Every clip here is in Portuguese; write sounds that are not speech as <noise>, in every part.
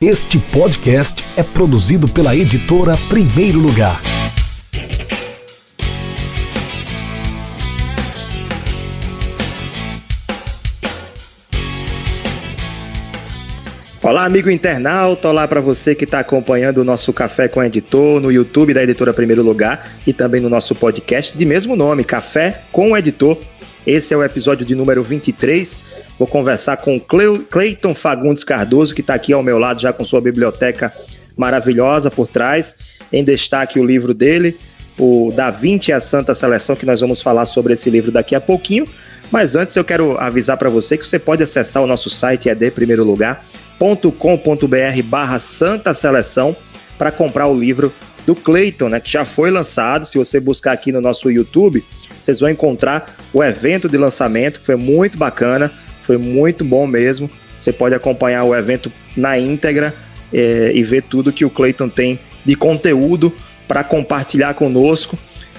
Este podcast é produzido pela editora Primeiro Lugar. Olá, amigo internauta, olá para você que está acompanhando o nosso Café com Editor no YouTube da Editora Primeiro Lugar e também no nosso podcast de mesmo nome, Café com Editor. Esse é o episódio de número 23. Vou conversar com Cleiton Fagundes Cardoso, que está aqui ao meu lado já com sua biblioteca maravilhosa por trás. Em destaque o livro dele, o Da Vinci e a Santa Seleção, que nós vamos falar sobre esse livro daqui a pouquinho. Mas antes eu quero avisar para você que você pode acessar o nosso site ed.primeirolugar.com.br barra Santa Seleção para comprar o livro do Cleiton, né, que já foi lançado. Se você buscar aqui no nosso YouTube, vocês vão encontrar o evento de lançamento, que foi muito bacana, foi muito bom mesmo. Você pode acompanhar o evento na íntegra é, e ver tudo que o Clayton tem de conteúdo para compartilhar conosco.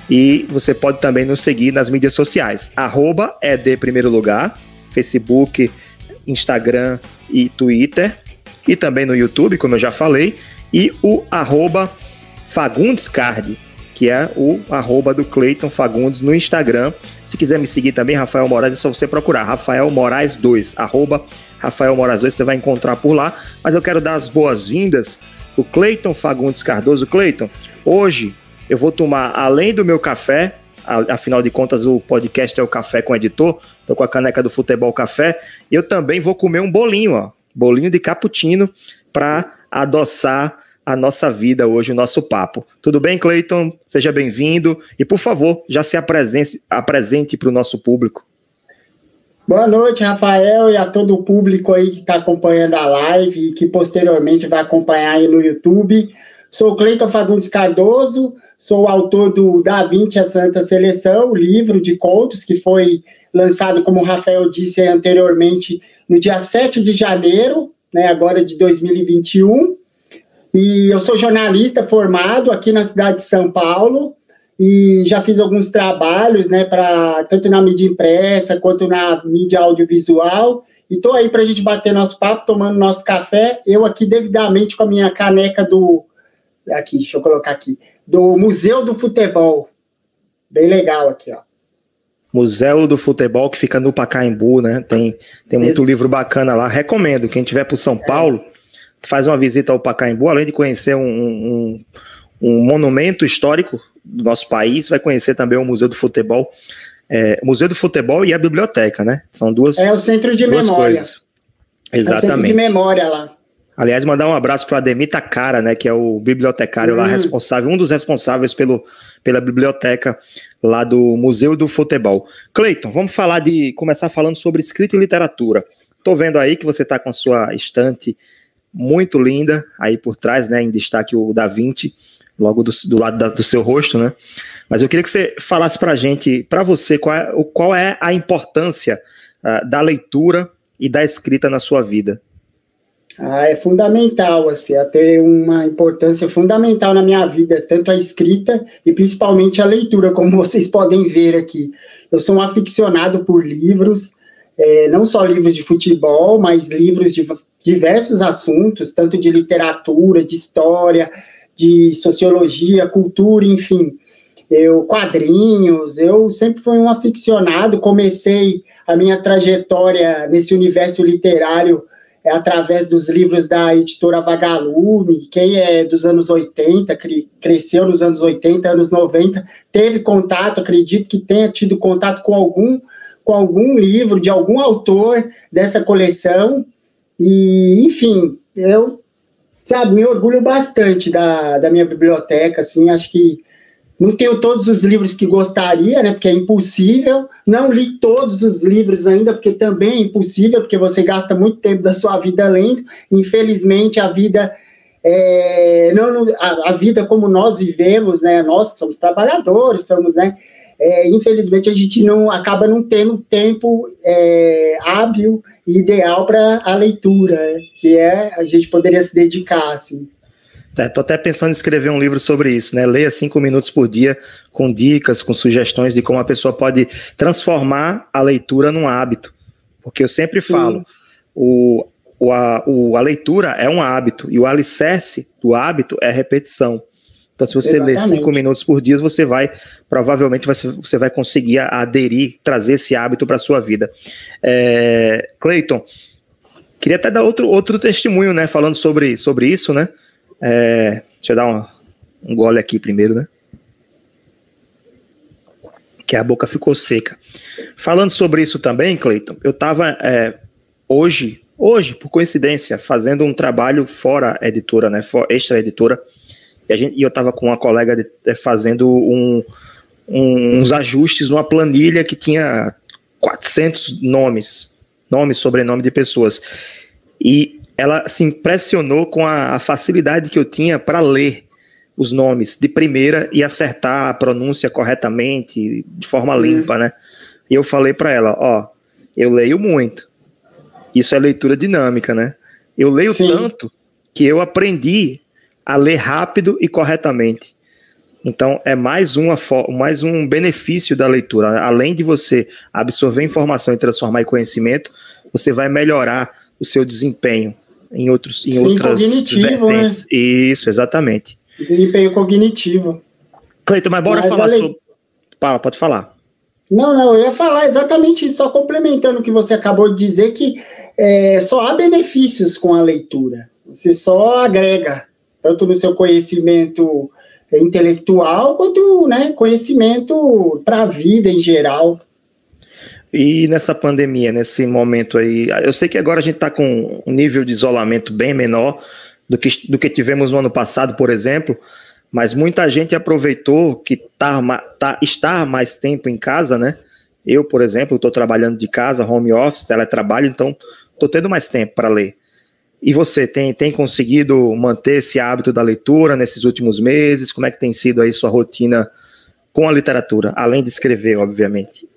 E você pode também nos seguir nas mídias sociais. Arroba é de primeiro lugar, Facebook, Instagram e Twitter. E também no YouTube, como eu já falei. E o arroba que é o arroba do Cleiton Fagundes no Instagram. Se quiser me seguir também, Rafael Moraes, é só você procurar Rafael Moraes 2, arroba Rafael Moraes 2, você vai encontrar por lá. Mas eu quero dar as boas-vindas o Cleiton Fagundes Cardoso. Cleiton, hoje eu vou tomar, além do meu café, afinal de contas o podcast é o Café com o Editor, tô com a caneca do Futebol Café, eu também vou comer um bolinho, ó, bolinho de cappuccino para adoçar a nossa vida hoje, o nosso papo. Tudo bem, Cleiton? Seja bem-vindo e, por favor, já se apresente, para o nosso público. Boa noite, Rafael, e a todo o público aí que está acompanhando a live e que posteriormente vai acompanhar aí no YouTube. Sou Cleiton Fagundes Cardoso, sou autor do Da Vinci a Santa Seleção, o livro de contos que foi lançado, como o Rafael disse anteriormente, no dia 7 de janeiro, né, agora de 2021. E eu sou jornalista formado aqui na cidade de São Paulo e já fiz alguns trabalhos, né, para tanto na mídia impressa quanto na mídia audiovisual. E estou aí para a gente bater nosso papo, tomando nosso café. Eu aqui devidamente com a minha caneca do aqui, deixa eu colocar aqui, do Museu do Futebol. Bem legal aqui, ó. Museu do Futebol que fica no Pacaembu, né? Tem, tem muito Esse... livro bacana lá. Recomendo. Quem tiver por São é. Paulo, faz uma visita ao Pacaembu, além de conhecer um, um, um monumento histórico do nosso país, vai conhecer também o Museu do Futebol. É, Museu do Futebol e a biblioteca, né? São duas É o centro de memória. Coisas. Exatamente. É o centro de memória lá. Aliás, mandar um abraço para Ademir Takara, né, que é o bibliotecário hum. lá responsável, um dos responsáveis pelo, pela biblioteca lá do Museu do Futebol. Cleiton, vamos falar de começar falando sobre escrita e literatura. Estou vendo aí que você está com a sua estante muito linda aí por trás, né? Em destaque o Da Vinci, logo do, do lado da, do seu rosto, né? Mas eu queria que você falasse para gente, para você, qual é, qual é a importância uh, da leitura e da escrita na sua vida. Ah, é fundamental, assim, ter uma importância fundamental na minha vida, tanto a escrita e principalmente a leitura, como <laughs> vocês podem ver aqui. Eu sou um aficionado por livros, é, não só livros de futebol, mas livros de diversos assuntos, tanto de literatura, de história, de sociologia, cultura, enfim. Eu quadrinhos, eu sempre fui um aficionado, comecei a minha trajetória nesse universo literário é, através dos livros da editora Vagalume, quem é dos anos 80, cre cresceu nos anos 80, anos 90, teve contato, acredito que tenha tido contato com algum com algum livro de algum autor dessa coleção e, enfim, eu, sabe, me orgulho bastante da, da minha biblioteca, assim, acho que não tenho todos os livros que gostaria, né, porque é impossível, não li todos os livros ainda, porque também é impossível, porque você gasta muito tempo da sua vida lendo, infelizmente a vida... É, não, a, a, vida como nós vivemos, né? Nós que somos trabalhadores, somos, né? É, infelizmente a gente não acaba não tendo tempo é, hábil ideal para a leitura, que é a gente poderia se dedicar, assim. Estou até pensando em escrever um livro sobre isso, né? Leia cinco minutos por dia, com dicas, com sugestões de como a pessoa pode transformar a leitura num hábito. Porque eu sempre falo, o, o, a, o, a leitura é um hábito, e o alicerce do hábito é a repetição. Então, se você Exatamente. ler cinco minutos por dia, você vai, provavelmente, você, você vai conseguir aderir, trazer esse hábito para a sua vida. É, Cleiton, queria até dar outro, outro testemunho, né, falando sobre, sobre isso, né? É, deixa eu dar um, um gole aqui primeiro, né? Que a boca ficou seca. Falando sobre isso também, Cleiton, eu estava é, hoje, hoje, por coincidência, fazendo um trabalho fora editora, né, extra editora, e, gente, e eu estava com uma colega de, é, fazendo um, um, uns ajustes numa planilha que tinha 400 nomes, nome, sobrenome de pessoas. E ela se impressionou com a, a facilidade que eu tinha para ler os nomes de primeira e acertar a pronúncia corretamente, de forma uhum. limpa, né? E eu falei para ela, ó, eu leio muito. Isso é leitura dinâmica, né? Eu leio Sim. tanto que eu aprendi a ler rápido e corretamente. Então, é mais, uma, mais um benefício da leitura. Além de você absorver informação e transformar em conhecimento, você vai melhorar o seu desempenho em, outros, em Sim, outras né? vertentes. Né? Isso, exatamente. Desempenho cognitivo. Cleiton, mas bora mas falar sobre. Fala, pode falar. Não, não, eu ia falar exatamente isso, só complementando o que você acabou de dizer, que é, só há benefícios com a leitura. Você só agrega tanto no seu conhecimento intelectual quanto né, conhecimento para a vida em geral. E nessa pandemia, nesse momento aí, eu sei que agora a gente está com um nível de isolamento bem menor do que, do que tivemos no ano passado, por exemplo, mas muita gente aproveitou que tá, tá, estar mais tempo em casa, né? Eu, por exemplo, estou trabalhando de casa, home office, teletrabalho, então estou tendo mais tempo para ler. E você tem, tem conseguido manter esse hábito da leitura nesses últimos meses? Como é que tem sido aí sua rotina com a literatura, além de escrever, obviamente?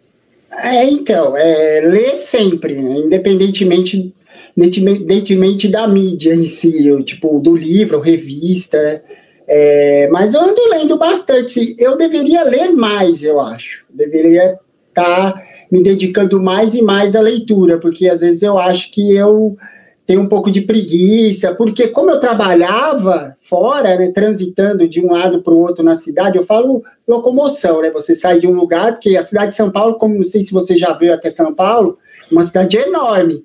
É, então, é, ler sempre, né? independentemente, independentemente da mídia em si, eu, tipo, do livro, revista, é, mas eu ando lendo bastante. Eu deveria ler mais, eu acho. Deveria estar tá me dedicando mais e mais à leitura, porque às vezes eu acho que eu tenho um pouco de preguiça, porque como eu trabalhava fora, né, transitando de um lado para o outro na cidade, eu falo locomoção, né? Você sai de um lugar, porque a cidade de São Paulo, como não sei se você já veio até São Paulo, é uma cidade enorme.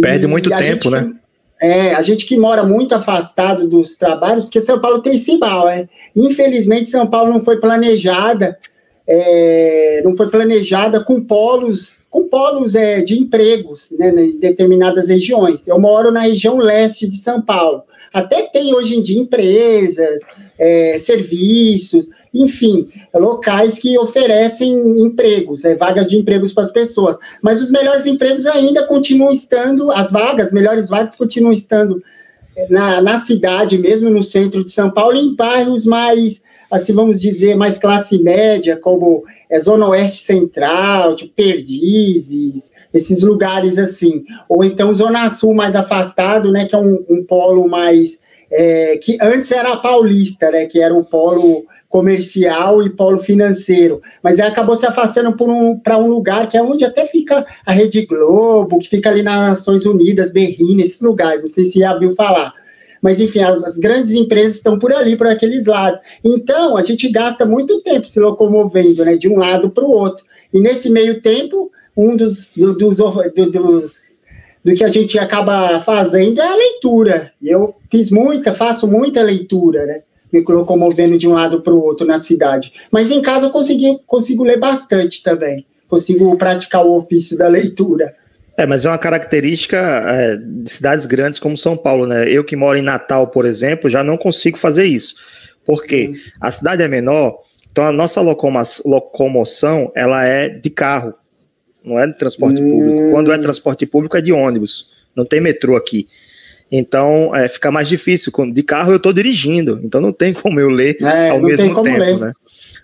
Perde e muito tempo, né? É, a gente que mora muito afastado dos trabalhos, porque São Paulo tem Cimbal, né? Infelizmente, São Paulo não foi planejada, é, não foi planejada com polos com polos é, de empregos né, em determinadas regiões. Eu moro na região leste de São Paulo. Até tem hoje em dia empresas, é, serviços, enfim, locais que oferecem empregos, é, vagas de empregos para as pessoas. Mas os melhores empregos ainda continuam estando, as vagas, melhores vagas continuam estando é, na, na cidade mesmo, no centro de São Paulo, em bairros mais assim, vamos dizer, mais classe média, como é, Zona Oeste Central, tipo Perdizes, esses lugares assim. Ou então Zona Sul mais afastado, né, que é um, um polo mais... É, que antes era Paulista, né, que era o polo comercial e polo financeiro, mas acabou se afastando para um, um lugar que é onde até fica a Rede Globo, que fica ali nas Nações Unidas, Berrini, esses lugares, não sei se já viu falar mas enfim, as, as, grandes empresas estão por ali, por aqueles lados. Então, a gente gasta muito tempo se locomovendo, né, de um lado para o outro. E nesse meio tempo, um dos, do, dos, do, dos do que a gente acaba fazendo é a leitura. Eu fiz muita, faço muita leitura, né? Me locomovendo de um lado para o outro na cidade. Mas em casa eu consegui, consigo ler bastante também. Consigo praticar o ofício da leitura. É, mas é uma característica é, de cidades grandes como São Paulo, né? Eu que moro em Natal, por exemplo, já não consigo fazer isso. Porque a cidade é menor, então a nossa locomoção ela é de carro, não é de transporte hum. público. Quando é transporte público é de ônibus, não tem metrô aqui. Então é, fica mais difícil. De carro eu estou dirigindo, então não tem como eu ler é, ao mesmo tempo, ler. né?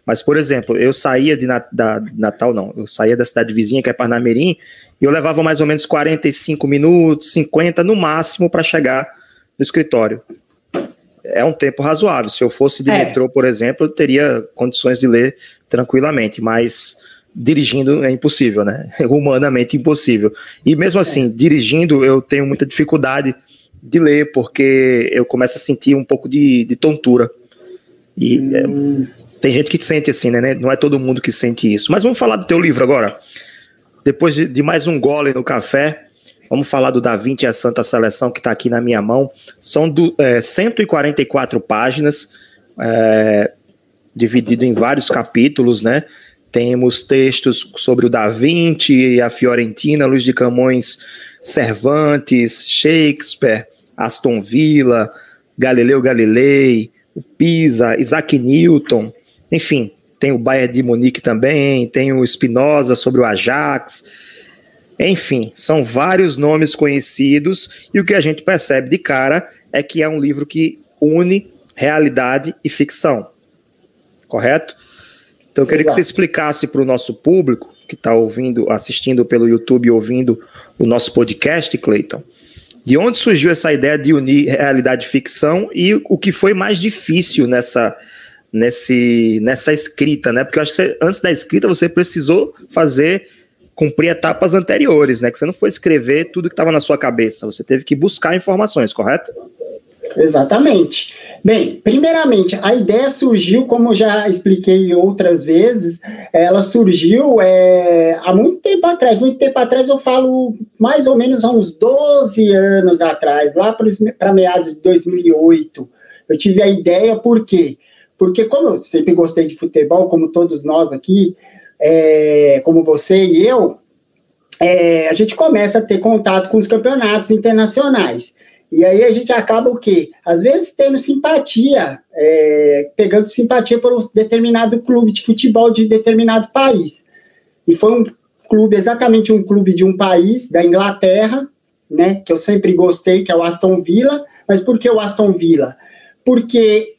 Mas, por exemplo, eu saía de da, Natal, não, eu saía da cidade vizinha, que é Parnamirim, e eu levava mais ou menos 45 minutos, 50 no máximo para chegar no escritório. É um tempo razoável. Se eu fosse de é. metrô, por exemplo, eu teria condições de ler tranquilamente, mas dirigindo é impossível, né? <laughs> Humanamente impossível. E mesmo assim, é. dirigindo, eu tenho muita dificuldade de ler, porque eu começo a sentir um pouco de, de tontura. E é, hum. é, tem gente que sente assim, né? Não é todo mundo que sente isso. Mas vamos falar do teu livro agora. Depois de, de mais um gole no café, vamos falar do Da Vinci e a Santa Seleção, que está aqui na minha mão. São do, é, 144 páginas, é, dividido em vários capítulos, né? Temos textos sobre o Da Vinci a Fiorentina, Luiz de Camões, Cervantes, Shakespeare, Aston Villa, Galileu Galilei, Pisa, Isaac Newton, enfim, tem o Bayern de Munique também, tem o Spinoza sobre o Ajax. Enfim, são vários nomes conhecidos e o que a gente percebe de cara é que é um livro que une realidade e ficção. Correto? Então eu queria Exato. que você explicasse para o nosso público que está ouvindo, assistindo pelo YouTube, ouvindo o nosso podcast, Cleiton, de onde surgiu essa ideia de unir realidade e ficção e o que foi mais difícil nessa, nesse, nessa escrita, né? Porque eu acho que você, antes da escrita você precisou fazer cumprir etapas anteriores, né? Que você não foi escrever tudo que estava na sua cabeça, você teve que buscar informações, correto? Exatamente. Bem, primeiramente, a ideia surgiu, como já expliquei outras vezes, ela surgiu é, há muito tempo atrás. Muito tempo atrás, eu falo mais ou menos há uns 12 anos atrás, lá para meados de 2008. Eu tive a ideia, por quê? Porque, como eu sempre gostei de futebol, como todos nós aqui, é, como você e eu, é, a gente começa a ter contato com os campeonatos internacionais. E aí a gente acaba o quê? Às vezes tendo simpatia, é, pegando simpatia por um determinado clube de futebol de determinado país. E foi um clube, exatamente um clube de um país, da Inglaterra, né, que eu sempre gostei, que é o Aston Villa. Mas por que o Aston Villa? Porque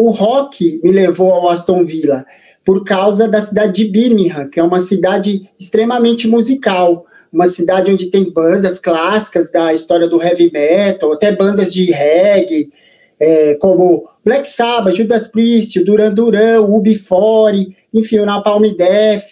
o rock me levou ao Aston Villa por causa da cidade de Birmingham, que é uma cidade extremamente musical uma cidade onde tem bandas clássicas da história do heavy metal, até bandas de reggae, é, como Black Sabbath, Judas Priest, Duran Duran, UB40, enfim, o Napalm Death,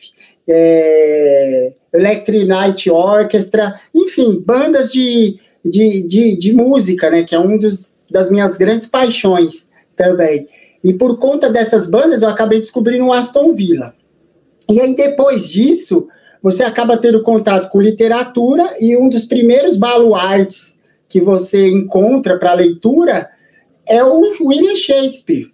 é, Electric Night Orchestra, enfim, bandas de, de, de, de música, né, que é um dos, das minhas grandes paixões também. E por conta dessas bandas, eu acabei descobrindo o Aston Villa. E aí, depois disso, você acaba tendo contato com literatura e um dos primeiros baluartes que você encontra para leitura é o William Shakespeare.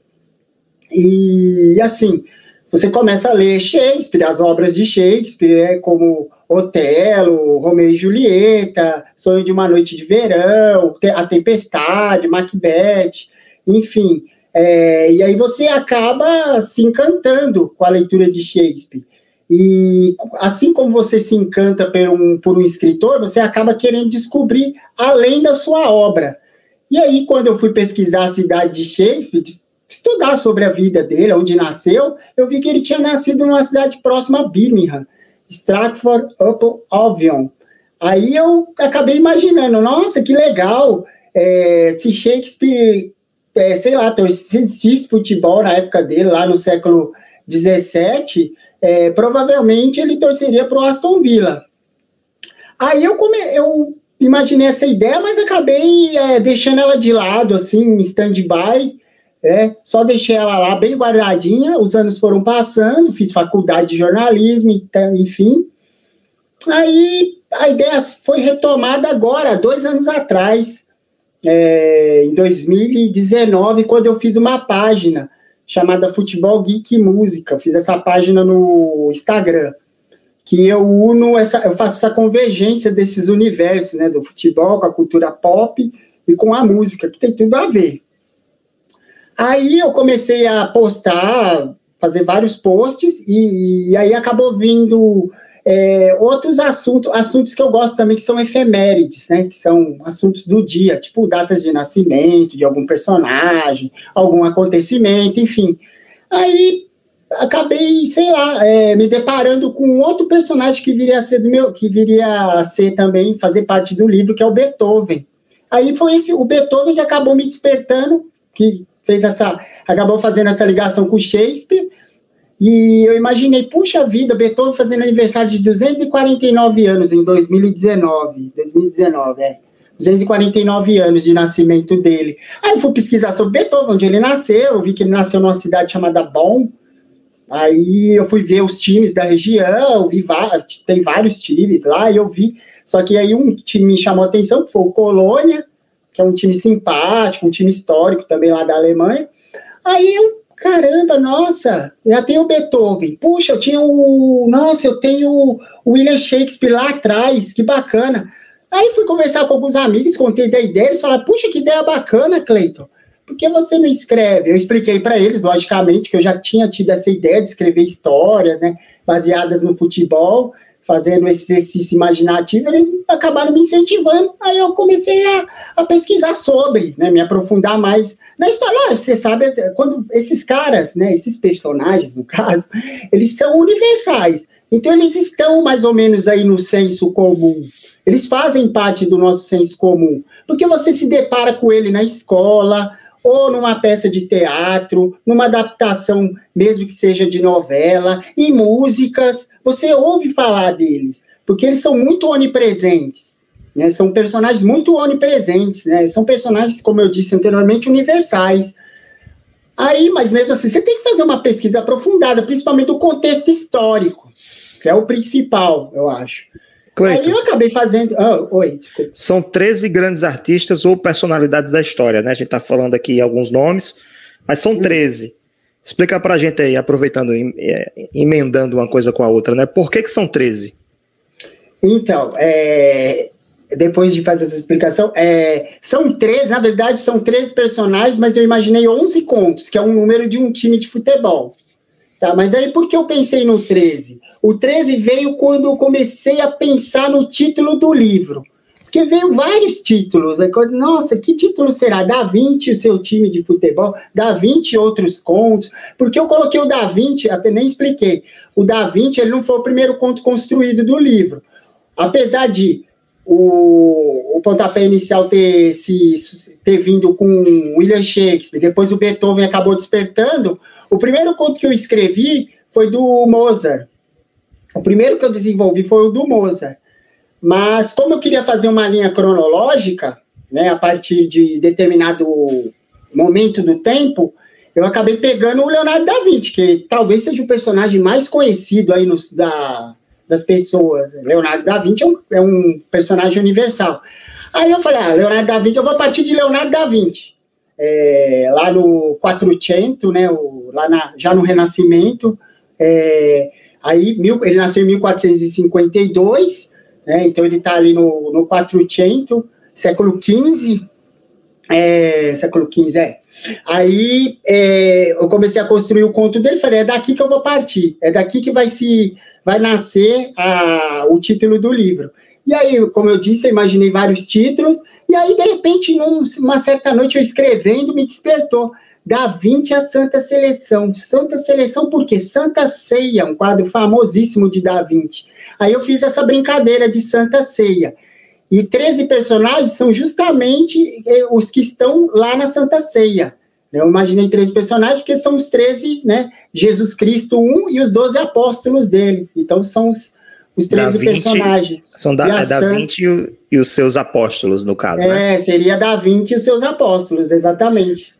E assim, você começa a ler Shakespeare, as obras de Shakespeare, né, como Otelo, Romeu e Julieta, Sonho de uma Noite de Verão, A Tempestade, Macbeth, enfim. É, e aí você acaba se encantando com a leitura de Shakespeare. E assim como você se encanta por um, por um escritor, você acaba querendo descobrir além da sua obra. E aí, quando eu fui pesquisar a cidade de Shakespeare, estudar sobre a vida dele, onde nasceu, eu vi que ele tinha nascido numa cidade próxima a Birmingham, Stratford upon Avon. Aí eu acabei imaginando, nossa, que legal, é, se Shakespeare, é, sei lá, assistisse futebol na época dele, lá no século XVII, é, provavelmente ele torceria para o Aston Villa. Aí eu, come, eu imaginei essa ideia, mas acabei é, deixando ela de lado, assim, stand-by. É, só deixei ela lá bem guardadinha. Os anos foram passando, fiz faculdade de jornalismo, então, enfim. Aí a ideia foi retomada agora, dois anos atrás, é, em 2019, quando eu fiz uma página chamada Futebol Geek Música. fiz essa página no Instagram, que eu uno essa, eu faço essa convergência desses universos, né, do futebol com a cultura pop e com a música, que tem tudo a ver. Aí eu comecei a postar, fazer vários posts e, e aí acabou vindo é, outros assuntos, assuntos que eu gosto também, que são efemérides, né? Que são assuntos do dia, tipo datas de nascimento de algum personagem, algum acontecimento, enfim. Aí acabei, sei lá, é, me deparando com outro personagem que viria a ser do meu, que viria a ser também fazer parte do livro, que é o Beethoven. Aí foi esse, o Beethoven que acabou me despertando, que fez essa, acabou fazendo essa ligação com Shakespeare E eu imaginei, puxa vida, Beethoven fazendo aniversário de 249 anos em 2019. 2019, é. 249 anos de nascimento dele. Aí eu fui pesquisar sobre Beethoven, onde ele nasceu, eu vi que ele nasceu numa cidade chamada Bonn. Aí eu fui ver os times da região, vi tem vários times lá, e eu vi. Só que aí um time me chamou a atenção, que foi o Colônia, que é um time simpático, um time histórico também lá da Alemanha. Aí eu, caramba, nossa, já tenho o Beethoven. Puxa, eu tinha o. Nossa, eu tenho o William Shakespeare lá atrás, que bacana. Aí fui conversar com alguns amigos, contei da ideia, eles falaram, puxa, que ideia bacana, Cleiton. Por que você não escreve? Eu expliquei para eles, logicamente, que eu já tinha tido essa ideia de escrever histórias, né, baseadas no futebol, fazendo esse exercício imaginativo, eles acabaram me incentivando. Aí eu comecei a, a pesquisar sobre, né, me aprofundar mais na história. Lógico, você sabe, quando esses caras, né, esses personagens, no caso, eles são universais. Então, eles estão mais ou menos aí no senso comum. Eles fazem parte do nosso senso comum. Porque você se depara com ele na escola, ou numa peça de teatro, numa adaptação, mesmo que seja de novela, em músicas, você ouve falar deles, porque eles são muito onipresentes. Né? São personagens muito onipresentes, né? São personagens, como eu disse anteriormente, universais. Aí, mas mesmo assim, você tem que fazer uma pesquisa aprofundada, principalmente do contexto histórico, que é o principal, eu acho. Cleiton, Aí eu acabei fazendo. Oh, oi, desculpa. São 13 grandes artistas ou personalidades da história, né? A gente está falando aqui alguns nomes, mas são 13. Explica pra gente aí, aproveitando, é, emendando uma coisa com a outra, né? Por que, que são 13? Então, é, depois de fazer essa explicação, é, são 13, na verdade, são 13 personagens, mas eu imaginei 11 contos, que é um número de um time de futebol. Tá, mas aí por que eu pensei no 13? O 13 veio quando eu comecei a pensar no título do livro. Porque veio vários títulos. Né? Nossa, que título será? Da 20 o seu time de futebol, da 20 outros contos. Porque eu coloquei o Da 20, até nem expliquei. O Da 20 ele não foi o primeiro conto construído do livro. Apesar de o, o pontapé inicial ter, se, ter vindo com William Shakespeare, depois o Beethoven acabou despertando, o primeiro conto que eu escrevi foi do Mozart. O primeiro que eu desenvolvi foi o do Mozart. Mas como eu queria fazer uma linha cronológica, né, a partir de determinado momento do tempo, eu acabei pegando o Leonardo da Vinci, que talvez seja o personagem mais conhecido aí nos, da, das pessoas. Leonardo da Vinci é um, é um, personagem universal. Aí eu falei, ah, Leonardo da Vinci, eu vou partir de Leonardo da Vinci. É, lá no 400, né, o, lá na, já no Renascimento. É, aí mil, ele nasceu em 1452, né, então ele está ali no, no 400, século XV. É, século XV, é. Aí é, eu comecei a construir o conto dele, falei, é daqui que eu vou partir, é daqui que vai se vai nascer a, o título do livro. E aí, como eu disse, eu imaginei vários títulos, e aí, de repente, numa certa noite, eu escrevendo, me despertou. Da 20 a Santa Seleção. Santa Seleção porque Santa Ceia, um quadro famosíssimo de Da Vinci. Aí eu fiz essa brincadeira de Santa Ceia. E 13 personagens são justamente eh, os que estão lá na Santa Ceia. Eu imaginei três personagens, porque são os 13, né? Jesus Cristo, um, e os 12 apóstolos dele. Então são os, os 13 da personagens. São da, é da Santa... 20 e, e, os seus apóstolos, no caso. É, né? seria da 20 e os seus apóstolos, exatamente.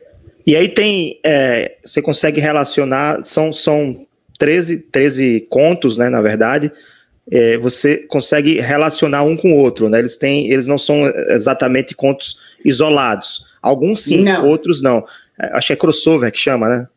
E aí tem, é, você consegue relacionar, são, são 13, 13 contos, né, na verdade, é, você consegue relacionar um com o outro, né, eles têm, eles não são exatamente contos isolados, alguns sim, não. outros não, é, acho que é crossover que chama, né?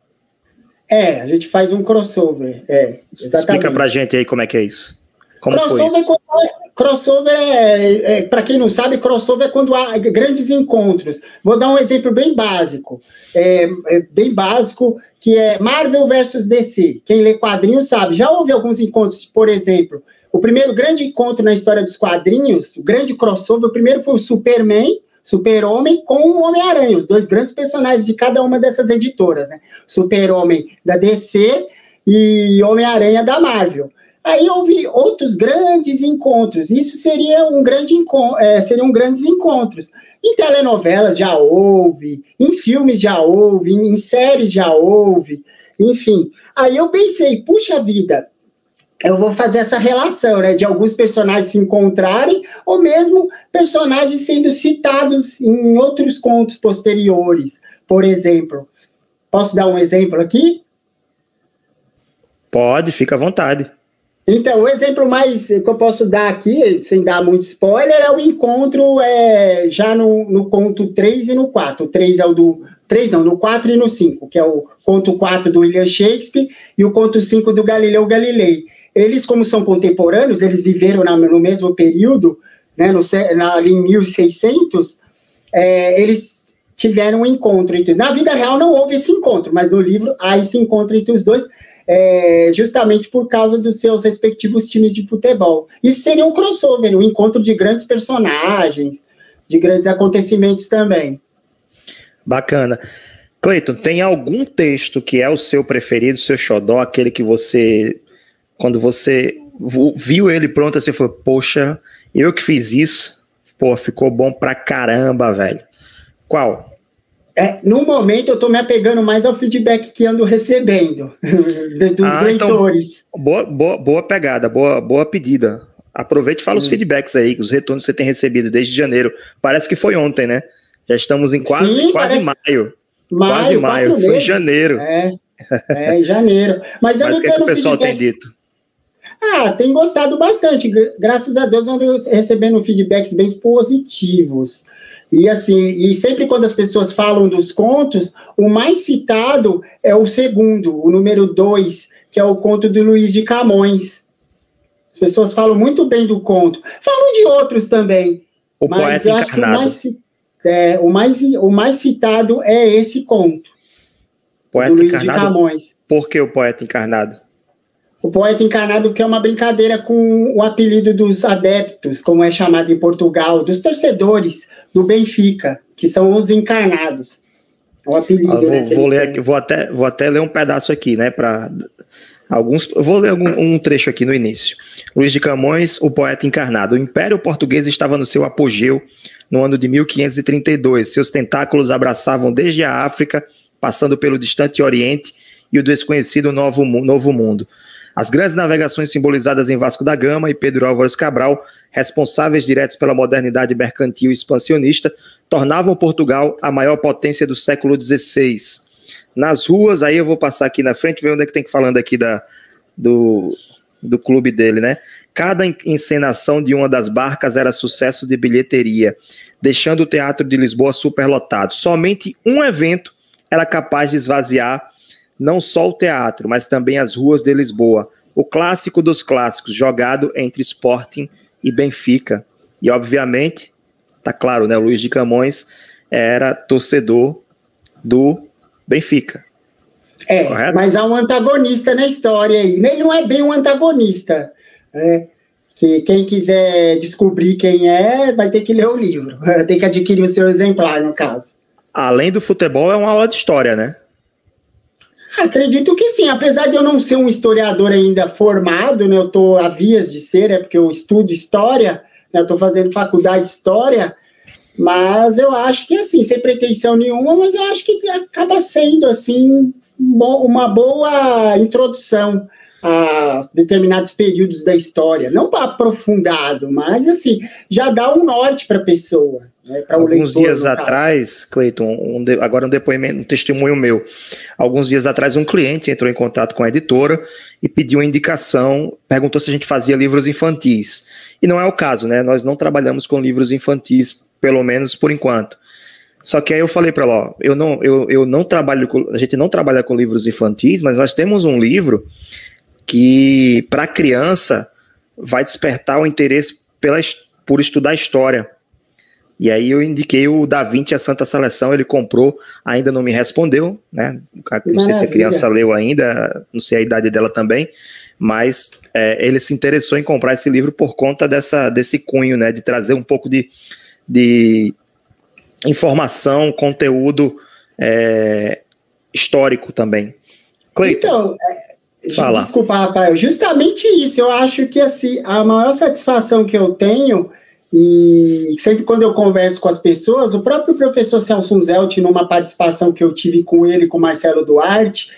É, a gente faz um crossover, é, exatamente. Explica pra gente aí como é que é isso. Como crossover, é, crossover é, é para quem não sabe, crossover é quando há grandes encontros. Vou dar um exemplo bem básico, é, é, bem básico, que é Marvel versus DC. Quem lê quadrinhos sabe. Já houve alguns encontros, por exemplo, o primeiro grande encontro na história dos quadrinhos, o grande crossover, o primeiro foi o Superman, Super-Homem com o Homem-Aranha, os dois grandes personagens de cada uma dessas editoras, né? Super-Homem da DC e Homem-Aranha da Marvel. Aí houve outros grandes encontros. Isso seria um grande é, seriam grandes encontros. Em telenovelas já houve, em filmes já houve, em séries já houve. enfim. Aí eu pensei, puxa vida, eu vou fazer essa relação, né, de alguns personagens se encontrarem, ou mesmo personagens sendo citados em outros contos posteriores. Por exemplo, posso dar um exemplo aqui? Pode, fica à vontade. Então, o exemplo mais que eu posso dar aqui, sem dar muito spoiler, é o encontro é, já no, no conto 3 e no 4. O 3 é o do. 3 não, no 4 e no 5, que é o conto 4 do William Shakespeare e o conto 5 do Galileu Galilei. Eles, como são contemporâneos, eles viveram na, no mesmo período, né, no, na, ali em 1600, é, eles tiveram um encontro entre. Na vida real não houve esse encontro, mas no livro há esse encontro entre os dois é, justamente por causa dos seus respectivos times de futebol. Isso seria um crossover, um encontro de grandes personagens, de grandes acontecimentos também. Bacana. Cleiton, tem algum texto que é o seu preferido, seu xodó, aquele que você, quando você viu ele pronto, você falou, poxa, eu que fiz isso, pô, ficou bom pra caramba, velho. Qual? É, no momento, eu estou me apegando mais ao feedback que ando recebendo <laughs> dos ah, então, leitores. Então, boa, boa, boa pegada, boa, boa pedida. Aproveite e fala hum. os feedbacks aí, os retornos que você tem recebido desde janeiro. Parece que foi ontem, né? Já estamos em quase, Sim, quase maio. maio. Quase maio, foi em janeiro. É, é, em janeiro. Mas, <laughs> Mas o que, é que o pessoal feedbacks... tem dito? Ah, tem gostado bastante. Graças a Deus, ando recebendo feedbacks bem positivos. E assim, e sempre quando as pessoas falam dos contos, o mais citado é o segundo, o número dois, que é o conto do Luiz de Camões. As pessoas falam muito bem do conto. Falam de outros também. O mas eu acho encarnado. que o mais, é, o, mais, o mais citado é esse conto. Poeta do Luiz encarnado, de Camões. Por que o poeta encarnado? O poeta encarnado que é uma brincadeira com o apelido dos adeptos, como é chamado em Portugal, dos torcedores do Benfica, que são os encarnados. É o apelido. Ah, vou, né, vou ler aqui, vou até, vou até ler um pedaço aqui, né, para alguns. Vou ler algum, um trecho aqui no início. Luiz de Camões, o poeta encarnado. O Império Português estava no seu apogeu no ano de 1532. Seus tentáculos abraçavam desde a África, passando pelo distante Oriente e o desconhecido Novo, Novo Mundo. As grandes navegações simbolizadas em Vasco da Gama e Pedro Álvares Cabral, responsáveis diretos pela modernidade mercantil e expansionista, tornavam Portugal a maior potência do século XVI. Nas ruas, aí eu vou passar aqui na frente, ver onde é que tem que falando aqui da, do, do clube dele, né? Cada encenação de uma das barcas era sucesso de bilheteria, deixando o Teatro de Lisboa superlotado. Somente um evento era capaz de esvaziar não só o teatro, mas também as ruas de Lisboa. O clássico dos clássicos, jogado entre Sporting e Benfica. E, obviamente, tá claro, né? O Luiz de Camões era torcedor do Benfica. É, Correto? mas há um antagonista na história aí. Ele não é bem um antagonista. Né? Que quem quiser descobrir quem é, vai ter que ler o livro. <laughs> Tem que adquirir o seu exemplar, no caso. Além do futebol, é uma aula de história, né? Acredito que sim, apesar de eu não ser um historiador ainda formado, né, eu estou a vias de ser, é porque eu estudo história, né, estou fazendo faculdade de história, mas eu acho que assim, sem pretensão nenhuma, mas eu acho que acaba sendo assim uma boa introdução a determinados períodos da história, não para aprofundado, mas assim já dá um norte para a pessoa. Né, Alguns leitor, dias atrás, Cleiton, um de, agora um depoimento, um testemunho meu. Alguns dias atrás, um cliente entrou em contato com a editora e pediu uma indicação, perguntou se a gente fazia livros infantis. E não é o caso, né? Nós não trabalhamos com livros infantis, pelo menos por enquanto. Só que aí eu falei para ela, ó, eu não, eu, eu não trabalho com, a gente não trabalha com livros infantis, mas nós temos um livro que para criança vai despertar o interesse pela, por estudar história. E aí eu indiquei o Da Vinci a Santa Seleção, ele comprou, ainda não me respondeu, né? Não sei se a criança leu ainda, não sei a idade dela também, mas é, ele se interessou em comprar esse livro por conta dessa, desse cunho, né? De trazer um pouco de, de informação, conteúdo é, histórico também. Cleiton, então, é, Fala. desculpa, Rafael, justamente isso, eu acho que assim, a maior satisfação que eu tenho e sempre quando eu converso com as pessoas, o próprio professor Celso Zelt, numa participação que eu tive com ele, com o Marcelo Duarte,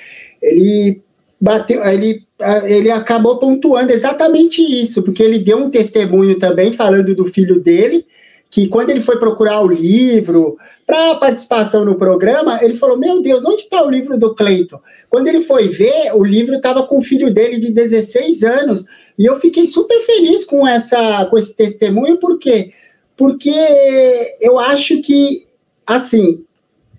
ele bateu, ele, ele acabou pontuando exatamente isso, porque ele deu um testemunho também falando do filho dele, que quando ele foi procurar o livro para participação no programa, ele falou: Meu Deus, onde está o livro do Cleiton? Quando ele foi ver, o livro estava com o filho dele de 16 anos. E eu fiquei super feliz com, essa, com esse testemunho, por quê? Porque eu acho que, assim,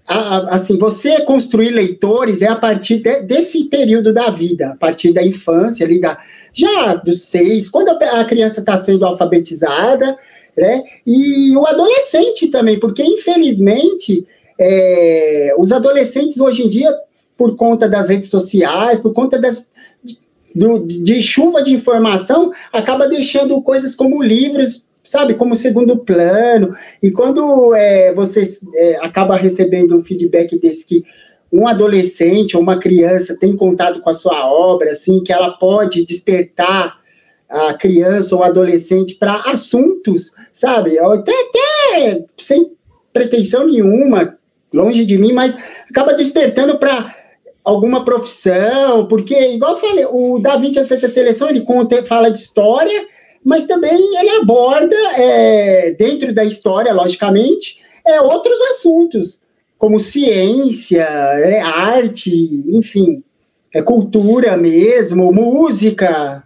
a, assim, você construir leitores é a partir de, desse período da vida, a partir da infância, ali da, já dos seis, quando a, a criança está sendo alfabetizada, né? E o adolescente também, porque infelizmente é, os adolescentes hoje em dia, por conta das redes sociais, por conta das, de chuva de informação, acaba deixando coisas como livros, sabe, como segundo plano. E quando é, você é, acaba recebendo um feedback desse que um adolescente ou uma criança tem contato com a sua obra, assim, que ela pode despertar a criança ou adolescente para assuntos, sabe? Até, até sem pretensão nenhuma, longe de mim, mas acaba despertando para alguma profissão, porque, igual eu falei, o Da Vinci a Santa Seleção, ele conta, fala de história, mas também ele aborda, é, dentro da história, logicamente, é, outros assuntos, como ciência, é, arte, enfim, é cultura mesmo, música,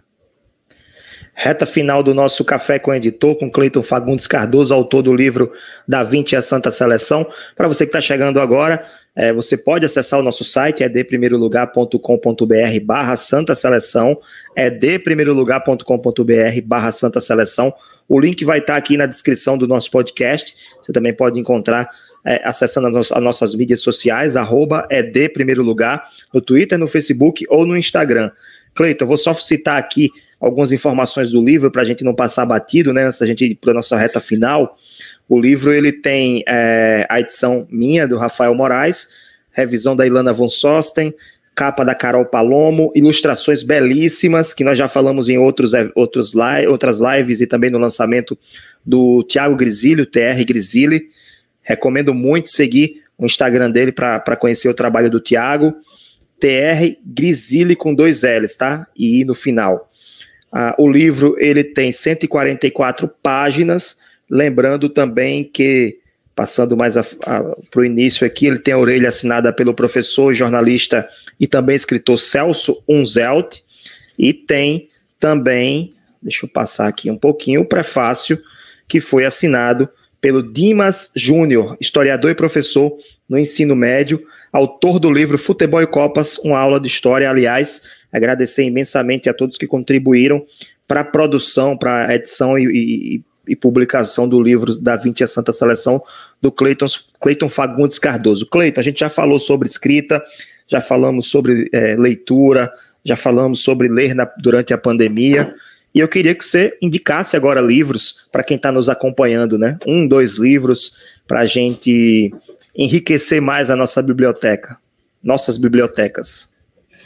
Reta final do nosso Café com o Editor, com Cleiton Fagundes Cardoso, autor do livro Da 20 a Santa Seleção. Para você que está chegando agora, é, você pode acessar o nosso site, é deprimeirolugar.com.br barra Santa Seleção, é deprimeirolugar.com.br barra Santa Seleção. O link vai estar tá aqui na descrição do nosso podcast. Você também pode encontrar é, acessando as, as, nossas mídias sociais, arroba é de primeiro lugar, no Twitter, no Facebook ou no Instagram. Cleiton, vou só citar aqui algumas informações do livro para a gente não passar batido, né? Antes da gente ir para nossa reta final. O livro ele tem é, a edição minha, do Rafael Moraes, revisão da Ilana von Sosten, capa da Carol Palomo, ilustrações belíssimas, que nós já falamos em outros, é, outros li outras lives e também no lançamento do Tiago Grisilho, TR Grisilli. Recomendo muito seguir o Instagram dele para conhecer o trabalho do Tiago. TR Grisilli com dois L's, tá? E no final. Ah, o livro ele tem 144 páginas, lembrando também que, passando mais para o início aqui, ele tem a orelha assinada pelo professor, jornalista e também escritor Celso Unzelt, e tem também, deixa eu passar aqui um pouquinho, o prefácio que foi assinado pelo Dimas Júnior, historiador e professor no ensino médio, autor do livro Futebol e Copas, uma aula de história. Aliás, agradecer imensamente a todos que contribuíram para a produção, para a edição e, e, e, publicação do livro da 20 a Santa Seleção do Cleiton, Cleiton Fagundes Cardoso. Cleiton, a gente já falou sobre escrita, já falamos sobre é, leitura, já falamos sobre ler na, durante a pandemia. E eu queria que você indicasse agora livros para quem está nos acompanhando, né? Um, dois livros para a gente enriquecer mais a nossa biblioteca, nossas bibliotecas.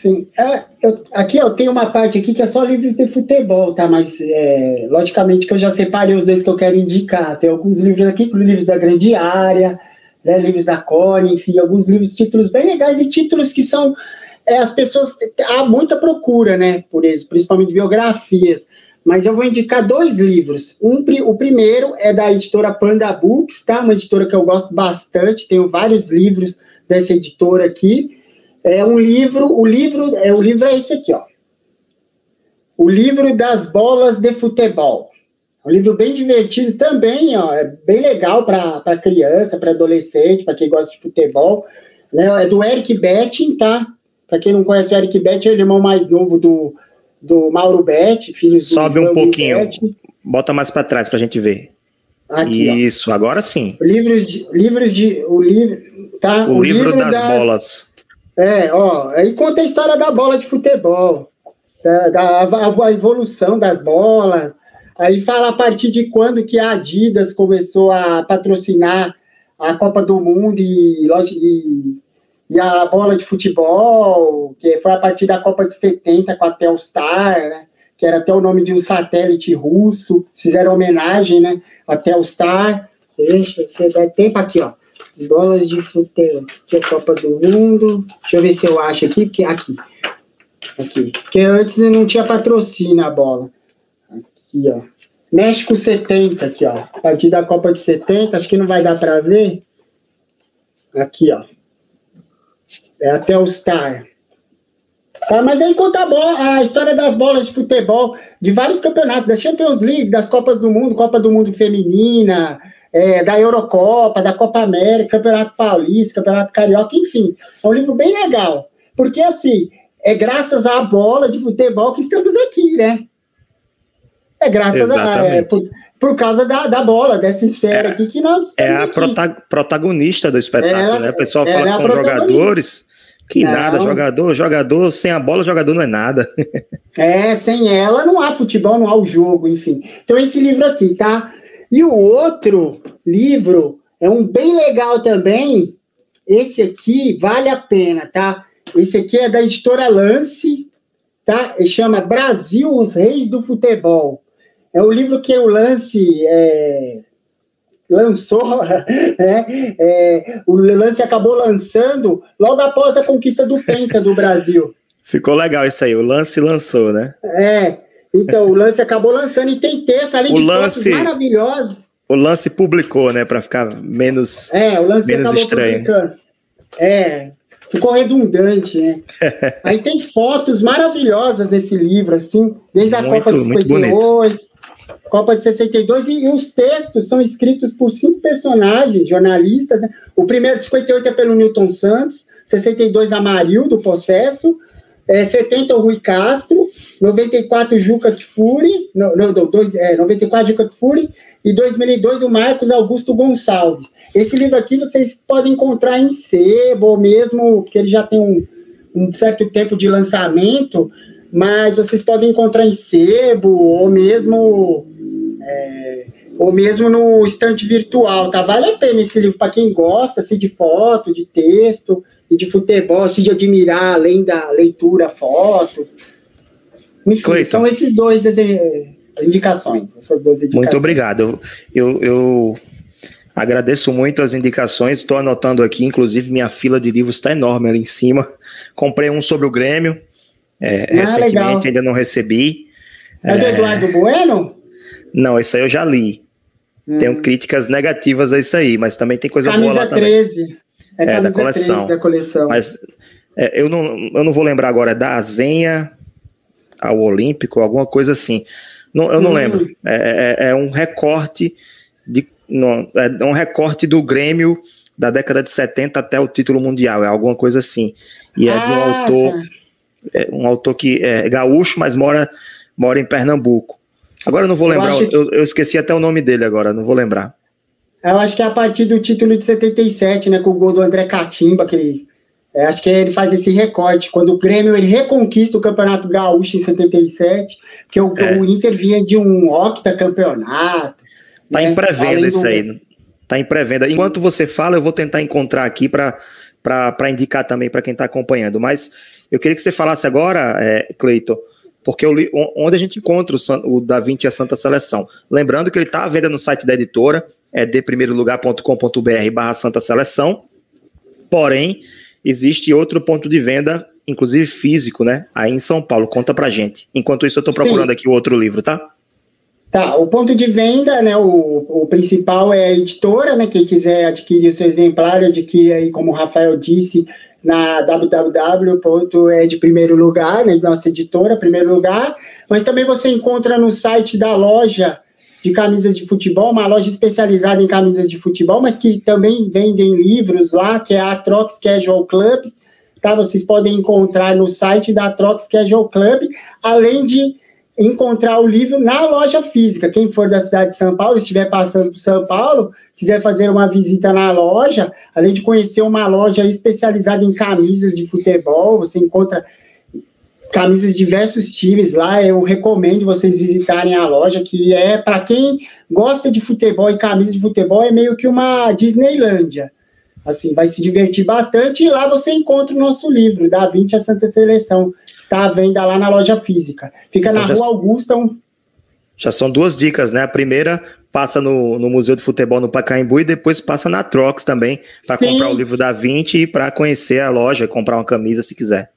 Sim, é, eu, aqui eu tenho uma parte aqui que é só livros de futebol, tá? Mas é, logicamente que eu já separei os dois que eu quero indicar. Tem alguns livros aqui, livros da Grande Área, né, livros da Core, enfim, alguns livros, títulos bem legais e títulos que são é, as pessoas há muita procura, né, por eles, principalmente biografias. Mas eu vou indicar dois livros. Um, o primeiro é da editora Panda Books, tá? Uma editora que eu gosto bastante. Tenho vários livros dessa editora aqui. É um livro, o livro é o livro é esse aqui, ó. O livro das bolas de futebol. É um livro bem divertido também, ó, é bem legal para criança, para adolescente, para quem gosta de futebol. Né? É do Eric Betting, tá? Para quem não conhece o Eric Betting, é o irmão mais novo do, do Mauro Betti, filho Sobe um pouquinho. Betti. Bota mais para trás para a gente ver. Aqui, Isso, ó. agora sim. Livros de, livros de o livro, tá? O, o livro, livro, das, das, bolas. É, ó, aí conta a história da bola de futebol, da, da a, evolução das bolas. Aí fala a partir de quando que a Adidas começou a patrocinar a Copa do Mundo e, e e a bola de futebol, que foi a partir da Copa de 70 com a Telstar, né? que era até o nome de um satélite russo, fizeram homenagem né, a Telstar. Deixa você dar tempo aqui, ó. Bolas de futebol. Aqui é Copa do Mundo. Deixa eu ver se eu acho aqui, porque aqui. Aqui. Porque antes não tinha patrocínio a bola. Aqui, ó. México 70 aqui, ó. A partir da Copa de 70, acho que não vai dar para ver. Aqui, ó. É até o Star. Tá, mas aí conta a, bola, a, história das bolas de futebol, de vários campeonatos, da Champions League, das Copas do Mundo, Copa do Mundo Feminina, é, da Eurocopa, da Copa América, Campeonato Paulista, Campeonato Carioca, enfim. É um livro bem legal. Porque, assim, é graças à bola de futebol que estamos aqui, né? É graças a. É, por, por, causa da, da bola, dessa esfera é, aqui que nós. É a prota protagonista do espetáculo, ela, né? O pessoal fala que são jogadores. Que não. nada, jogador, jogador, sem a bola, jogador não é nada. <laughs> é, sem ela não há futebol, não há o jogo, enfim. Então, esse livro aqui, tá? E o outro livro é um bem legal também. Esse aqui vale a pena, tá? Esse aqui é da editora Lance, tá? Ele chama Brasil, os Reis do Futebol. É o livro que o Lance é, lançou, <laughs> né? É, o Lance acabou lançando logo após a conquista do Penta do Brasil. Ficou legal isso aí, o Lance lançou, né? É, então o Lance acabou lançando e tem texto além o de lance, fotos maravilhosas. O Lance publicou, né, para ficar menos É, o Lance menos acabou estranho. publicando. É, ficou redundante, né? <laughs> Aí tem fotos maravilhosas nesse livro, assim, desde a muito, Copa de 58, Copa de 62, e, e os textos são escritos por cinco personagens, jornalistas. Né? O primeiro de 58 é pelo Newton Santos, 62 Amaril, do Processo, é, 70 o Rui Castro, 94 Juca Kfouri, não, não, dois, é, 94 Juca Kfouri, e 2002 o Marcos Augusto Gonçalves. Esse livro aqui vocês podem encontrar em sebo, ou mesmo, porque ele já tem um, um certo tempo de lançamento, mas vocês podem encontrar em sebo, ou mesmo é, ou mesmo no estante virtual, tá? Vale a pena esse livro para quem gosta assim, de foto, de texto e de futebol, assim, de admirar, além da leitura, fotos. Enfim, Cleiton. são esses dois eh, indicações, essas duas indicações. Muito obrigado. Eu, eu agradeço muito as indicações, estou anotando aqui, inclusive minha fila de livros está enorme ali em cima. Comprei um sobre o Grêmio, é, ah, recentemente, legal. ainda não recebi. É do Eduardo Bueno? Não, isso aí eu já li. Hum. Tenho críticas negativas a isso aí, mas também tem coisa camisa boa lá 13. também. É, é da coleção. da coleção. Mas é, eu, não, eu não vou lembrar agora, é da Azenha ao Olímpico, alguma coisa assim. Não, eu não hum. lembro. É, é, é, um recorte de. Não, é um recorte do Grêmio da década de 70 até o título mundial, é alguma coisa assim. E é ah, de um ah, autor. É um autor que é gaúcho, mas mora, mora em Pernambuco. Agora eu não vou lembrar, eu, eu, eu, esqueci até o nome dele agora, não vou lembrar. Eu acho que é a partir do título de 77, né, com o gol do André Catimba, que ele, é, acho que ele faz esse recorte, quando o Grêmio ele reconquista o Campeonato Gaúcho em 77, que o, é. o Inter vinha de um octacampeonato. Tá né, em pré-venda isso do... aí, tá em pré-venda. Enquanto você fala, eu vou tentar encontrar aqui para indicar também para quem está acompanhando, mas eu queria que você falasse agora, é, Cleiton, porque eu li, onde a gente encontra o, o Da Vinci a Santa Seleção. Lembrando que ele está à venda no site da editora, é de lugar.com.br barra Santa Seleção, porém, existe outro ponto de venda, inclusive físico, né, aí em São Paulo, conta pra gente. Enquanto isso eu estou procurando Sim. aqui o outro livro, tá? Tá, o ponto de venda, né, o, o principal é a editora, né, quem quiser adquirir o seu exemplar, adquire aí, como o Rafael disse, na www. é de primeiro lugar, né, nossa editora, primeiro lugar, mas também você encontra no site da loja de camisas de futebol, uma loja especializada em camisas de futebol, mas que também vendem livros lá, que é a Atrox Casual Club, tá? Vocês podem encontrar no site da Atrox Casual Club, além de encontrar o livro na loja física. Quem for da cidade de São Paulo, estiver passando por São Paulo, quiser fazer uma visita na loja, além de conhecer uma loja especializada em camisas de futebol, você encontra camisas de diversos times lá. Eu recomendo vocês visitarem a loja, que é para quem gosta de futebol e camisas de futebol, é meio que uma Disneylândia. Assim, vai se divertir bastante e lá você encontra o nosso livro, Da 20 a Santa Seleção, está à venda lá na loja física. Fica então na Rua Augusta. Um... Já são duas dicas, né? A primeira passa no, no Museu do Futebol no Pacaembu e depois passa na Trox também para comprar o livro da 20 e para conhecer a loja, comprar uma camisa se quiser.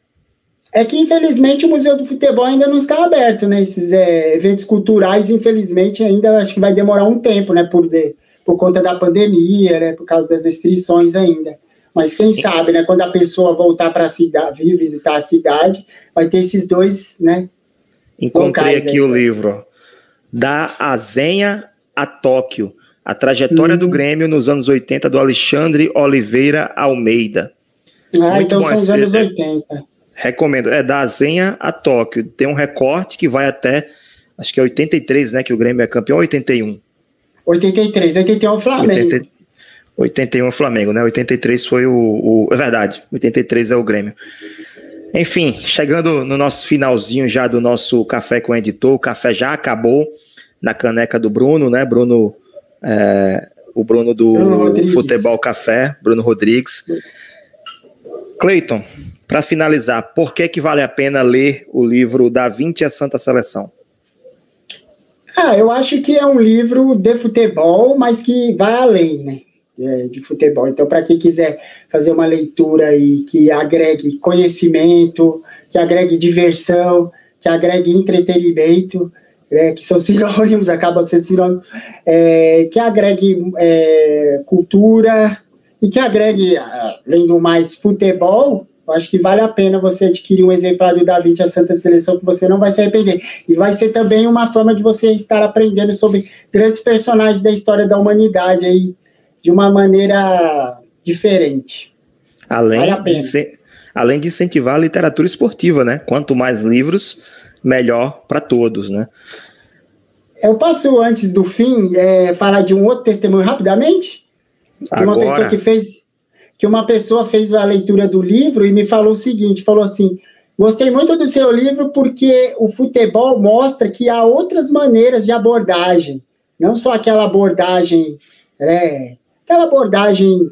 É que infelizmente o Museu do Futebol ainda não está aberto, né? Esses é, eventos culturais, infelizmente, ainda acho que vai demorar um tempo, né? Por, de, por conta da pandemia, né? Por causa das restrições ainda. Mas quem sabe, né? Quando a pessoa voltar para a cidade, vir visitar a cidade, vai ter esses dois, né? Encontrei aqui aí, o livro da Azenha a Tóquio, a trajetória do uhum. Grêmio nos anos 80 do Alexandre Oliveira Almeida. Ah, Muito então são os anos 80. Recomendo. É da Azenha a Tóquio. Tem um recorte que vai até, acho que é 83, né? Que o Grêmio é campeão, 81. 83, 81 é o Flamengo. 80, 81 é o Flamengo, né? 83 foi o, o. É verdade, 83 é o Grêmio. Enfim, chegando no nosso finalzinho já do nosso café com o editor, o café já acabou na caneca do Bruno, né? Bruno, é, o Bruno do Bruno Futebol Café, Bruno Rodrigues. Cleiton, para finalizar, por que, que vale a pena ler o livro Da 20 a Santa Seleção? Ah, eu acho que é um livro de futebol, mas que vai além, né? É, de futebol. Então, para quem quiser fazer uma leitura aí que agregue conhecimento, que agregue diversão, que agregue entretenimento, é, que são <laughs> sinônimos, acabam sendo sinônimos, é, que agregue é, cultura e que agregue, além do mais, futebol, acho que vale a pena você adquirir um exemplar do Davi a Santa Seleção, que você não vai se arrepender. E vai ser também uma forma de você estar aprendendo sobre grandes personagens da história da humanidade aí, de uma maneira diferente. Além, vale de, além de incentivar a literatura esportiva, né? Quanto mais livros, melhor para todos, né? Eu posso, antes do fim, é, falar de um outro testemunho rapidamente? Agora. Uma pessoa que fez que uma pessoa fez a leitura do livro e me falou o seguinte, falou assim, gostei muito do seu livro porque o futebol mostra que há outras maneiras de abordagem, não só aquela abordagem, é, aquela abordagem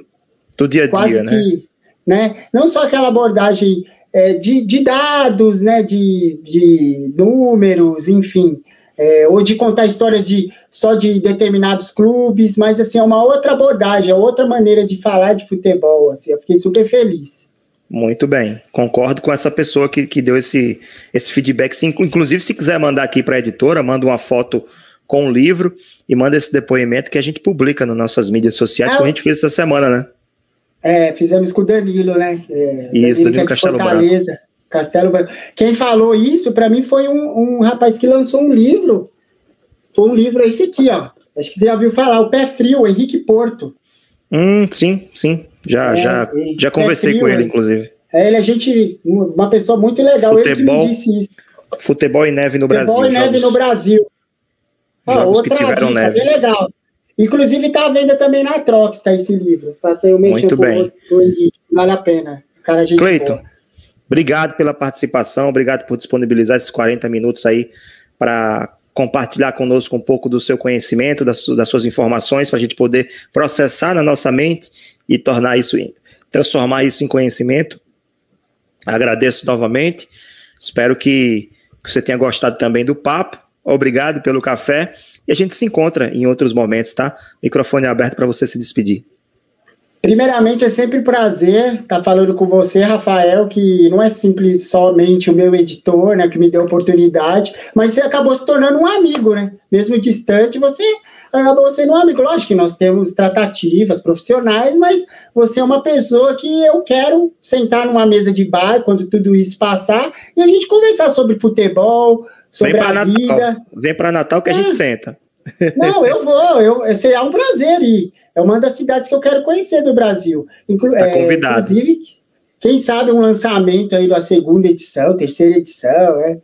do dia a dia, quase né? Que, né? Não só aquela abordagem é, de, de, dados, né, de, de números, enfim, é, ou de contar histórias de só de determinados clubes, mas assim é uma outra abordagem, é outra maneira de falar de futebol. Assim, eu fiquei super feliz. Muito bem, concordo com essa pessoa que, que deu esse, esse feedback. Inclusive, se quiser mandar aqui para a editora, manda uma foto com o livro e manda esse depoimento que a gente publica nas nossas mídias sociais, é, como a gente fez essa semana, né? É, fizemos com o Danilo, né? É, isso, Danilo, Danilo é Castelo Branco. Castelo Branco. Quem falou isso, para mim, foi um, um, rapaz que lançou um livro. Foi um livro esse aqui, ó. Acho que você já viu falar, O Pé Frio, Henrique Porto. Hum, sim, sim. Já, é, já, já conversei frio, com ele, inclusive. É, ele é gente, uma pessoa muito legal. Futebol, ele que me disse isso. Futebol e neve no Brasil. Futebol e neve no Brasil. Jogos outra que tiveram dica, neve. bem legal. Inclusive está à venda também na Trox, tá esse livro. Passei o Muito bem. vale a pena. Cara, gente Cleiton, boa. Obrigado pela participação, obrigado por disponibilizar esses 40 minutos aí para compartilhar conosco um pouco do seu conhecimento, das, das suas informações, para a gente poder processar na nossa mente e tornar isso, transformar isso em conhecimento. Agradeço novamente. Espero que, que você tenha gostado também do papo. Obrigado pelo café e a gente se encontra em outros momentos, tá? Microfone aberto para você se despedir. Primeiramente, é sempre um prazer estar falando com você, Rafael, que não é simples somente o meu editor, né, que me deu a oportunidade, mas você acabou se tornando um amigo, né? Mesmo distante, você acabou sendo um amigo. Lógico que nós temos tratativas profissionais, mas você é uma pessoa que eu quero sentar numa mesa de bar quando tudo isso passar e a gente conversar sobre futebol, sobre Vem a Natal. vida. Vem para Natal que é. a gente é. senta. Não, eu vou, eu, será um prazer ir. É uma das cidades que eu quero conhecer do Brasil. Inclu tá convidado. Inclusive, quem sabe um lançamento aí da segunda edição, terceira edição, é,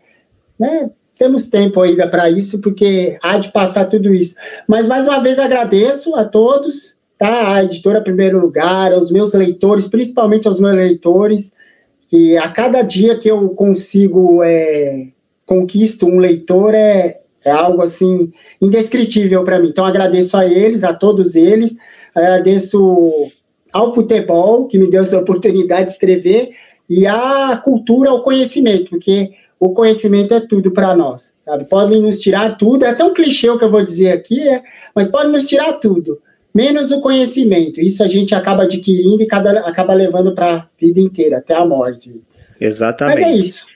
né? Temos tempo ainda para isso, porque há de passar tudo isso. Mas mais uma vez agradeço a todos, tá? A editora primeiro lugar, aos meus leitores, principalmente aos meus leitores, que a cada dia que eu consigo é, conquisto um leitor é, é algo assim indescritível para mim. Então agradeço a eles, a todos eles, agradeço ao futebol que me deu essa oportunidade de escrever e à cultura, ao conhecimento, porque o conhecimento é tudo para nós, sabe? Podem nos tirar tudo, é tão clichê o que eu vou dizer aqui, né? mas podem nos tirar tudo, menos o conhecimento. Isso a gente acaba adquirindo e cada, acaba levando para a vida inteira, até a morte. Exatamente. Mas é isso.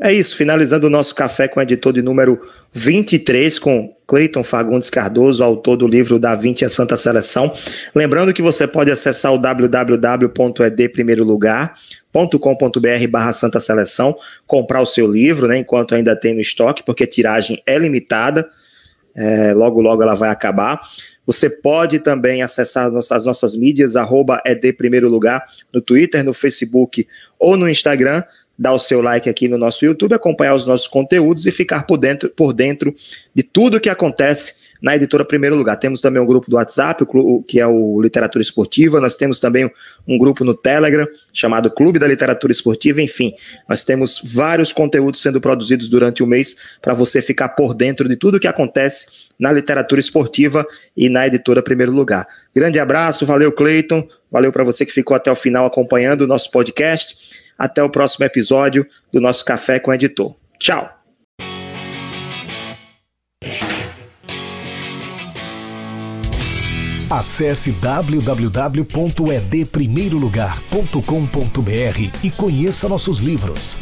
É isso, finalizando o nosso café com o editor de número 23, com Cleiton Fagundes Cardoso, autor do livro Da 20 a Santa Seleção. Lembrando que você pode acessar o www.edprimeirolugar.com.br barra Santa Seleção, comprar o seu livro, né, enquanto ainda tem no estoque, porque a tiragem é limitada, é, logo logo ela vai acabar. Você pode também acessar as nossas mídias, arroba ED Primeiro Lugar, no Twitter, no Facebook ou no Instagram, dar o seu like aqui no nosso YouTube, acompanhar os nossos conteúdos e ficar por dentro, por dentro de tudo que acontece na editora Primeiro Lugar. Temos também um grupo do WhatsApp, que é o Literatura Esportiva, nós temos também um grupo no Telegram, chamado Clube da Literatura Esportiva, enfim, nós temos vários conteúdos sendo produzidos durante o mês para você ficar por dentro de tudo que acontece na literatura esportiva e na editora Primeiro Lugar. Grande abraço, valeu Cleiton, valeu para você que ficou até o final acompanhando o nosso podcast. Até o próximo episódio do nosso Café com o Editor. Tchau! Acesse www.edprimeirolugar.com.br e conheça nossos livros.